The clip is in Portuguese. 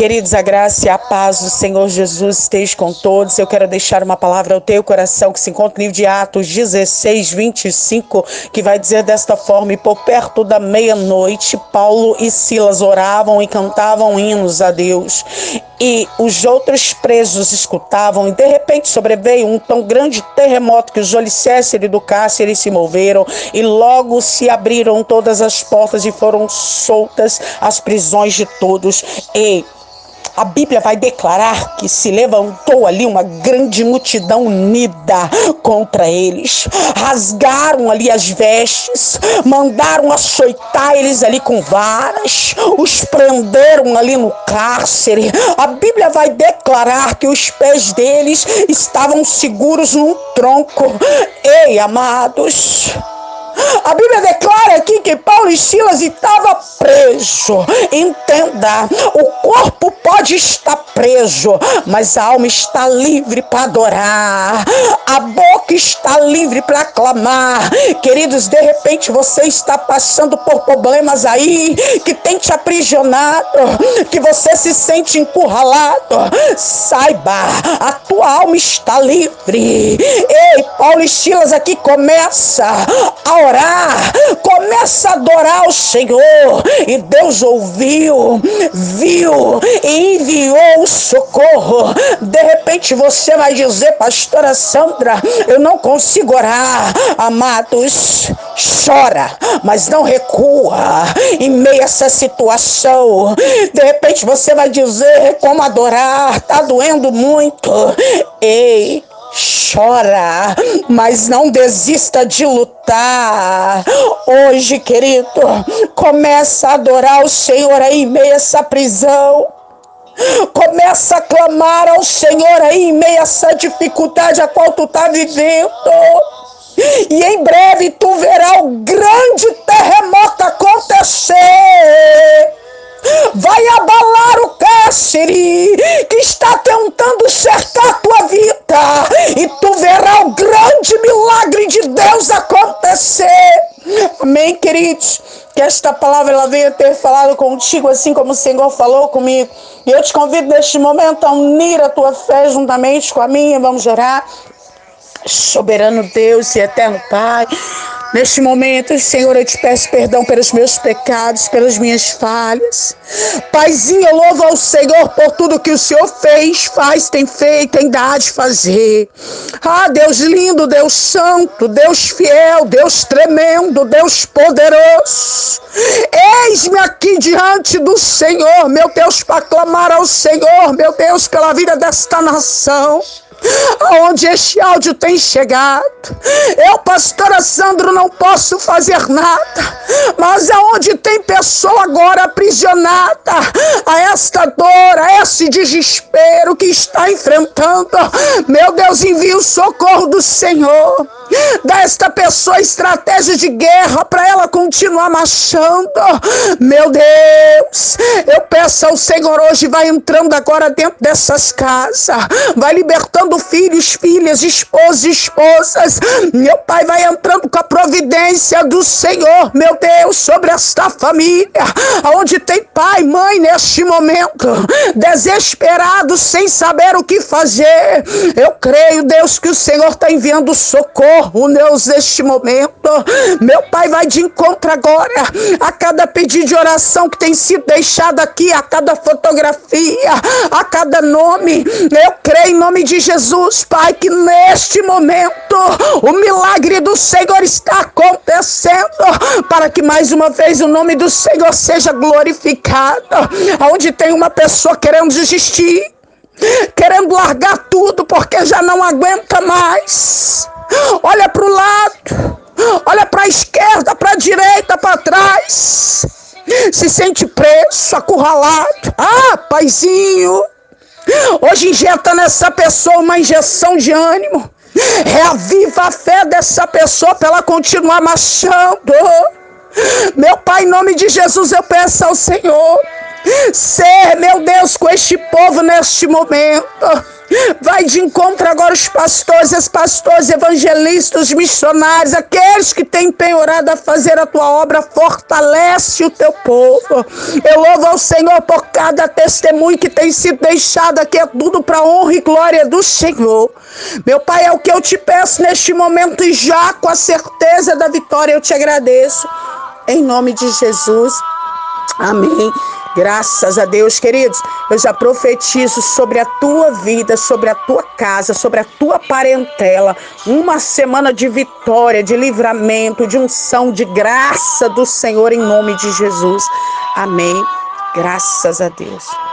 Queridos, a graça e a paz do Senhor Jesus esteja com todos. Eu quero deixar uma palavra ao teu coração que se encontra no livro de Atos 16, 25, que vai dizer desta forma: E por perto da meia-noite, Paulo e Silas oravam e cantavam hinos a Deus. E os outros presos escutavam, e de repente sobreveio um tão grande terremoto que os alicerces do cárcere se moveram, e logo se abriram todas as portas e foram soltas as prisões de todos. E a Bíblia vai declarar que se levantou ali uma grande multidão unida contra eles. Rasgaram ali as vestes, mandaram açoitar eles ali com varas, os prenderam ali no cárcere. A Bíblia vai declarar que os pés deles estavam seguros num tronco. Ei, amados. A Bíblia declara aqui que Paulo e Silas estavam preso. Entenda, o corpo pode estar preso, mas a alma está livre para adorar. A boca está livre para clamar. Queridos, de repente você está passando por problemas aí que tem te aprisionado, que você se sente encurralado. Saiba, a tua alma está livre. Ei, Paulo e Silas aqui começa a orar, começa a adorar o Senhor. E Deus ouviu, viu e enviou o socorro. De repente você vai dizer, pastora Sandra, eu não consigo orar. Amados, chora, mas não recua em meio a essa situação. De repente você vai dizer como adorar, tá doendo muito. Ei, chora, mas não desista de lutar. Hoje, querido, começa a adorar o Senhor aí em meio a essa prisão. Começa a clamar ao Senhor aí em meio a essa dificuldade a qual tu está vivendo. E em breve tu verá o grande terremoto acontecer vai abalar o cárcere que está tentando cercar vida e tu verá o grande milagre de Deus acontecer. Amém, queridos? Que esta palavra ela venha ter falado contigo, assim como o Senhor falou comigo. E eu te convido neste momento a unir a tua fé juntamente com a minha. Vamos orar. Soberano Deus e eterno Pai. Neste momento, Senhor, eu te peço perdão pelos meus pecados, pelas minhas falhas. Paizinho, eu louvo ao Senhor por tudo que o Senhor fez, faz, tem feito, tem dado de fazer. Ah, Deus lindo, Deus santo, Deus fiel, Deus tremendo, Deus poderoso. Eis-me aqui diante do Senhor, meu Deus, para clamar ao Senhor, meu Deus, pela vida desta nação aonde este áudio tem chegado. Eu, pastora Sandro, não posso fazer nada, mas aonde tem pessoa agora aprisionada a esta dor, a esse desespero que está enfrentando, meu Deus, envia o socorro do Senhor. Dá esta pessoa estratégia de guerra para ela continuar marchando. Meu Deus, eu peço ao Senhor hoje, vai entrando agora dentro dessas casas, vai libertando filhos, filhas, esposos, esposas. Meu Pai vai entrando com a providência do Senhor, meu Deus, sobre esta família, onde tem pai, mãe neste momento, desesperado, sem saber o que fazer. Eu creio, Deus, que o Senhor está enviando socorro socorro, Deus, neste momento. Meu Pai vai de encontro agora a cada pedido de oração que tem sido deixado aqui, a cada fotografia, a cada nome. Eu creio em nome de Jesus, Pai, que neste momento o milagre do Senhor está acontecendo para que mais uma vez o nome do Senhor seja glorificado. Onde tem uma pessoa querendo desistir, querendo largar tudo porque já não aguenta mais olha para o lado, olha para a esquerda, para a direita, para trás. Se sente preso, acurralado. Ah, paizinho, hoje injeta nessa pessoa uma injeção de ânimo. Reaviva a fé dessa pessoa para ela continuar marchando. Meu Pai, em nome de Jesus, eu peço ao Senhor, ser, meu Deus, com este povo neste momento Vai de encontro agora os pastores, as pastores, evangelistas, missionários, aqueles que têm penhorado a fazer a tua obra, fortalece o teu povo. Eu louvo ao Senhor por cada testemunho que tem sido deixado aqui, é tudo para honra e glória do Senhor. Meu Pai, é o que eu te peço neste momento e já com a certeza da vitória eu te agradeço. Em nome de Jesus. Amém. Graças a Deus, queridos, eu já profetizo sobre a tua vida, sobre a tua casa, sobre a tua parentela, uma semana de vitória, de livramento, de unção, de graça do Senhor em nome de Jesus. Amém. Graças a Deus.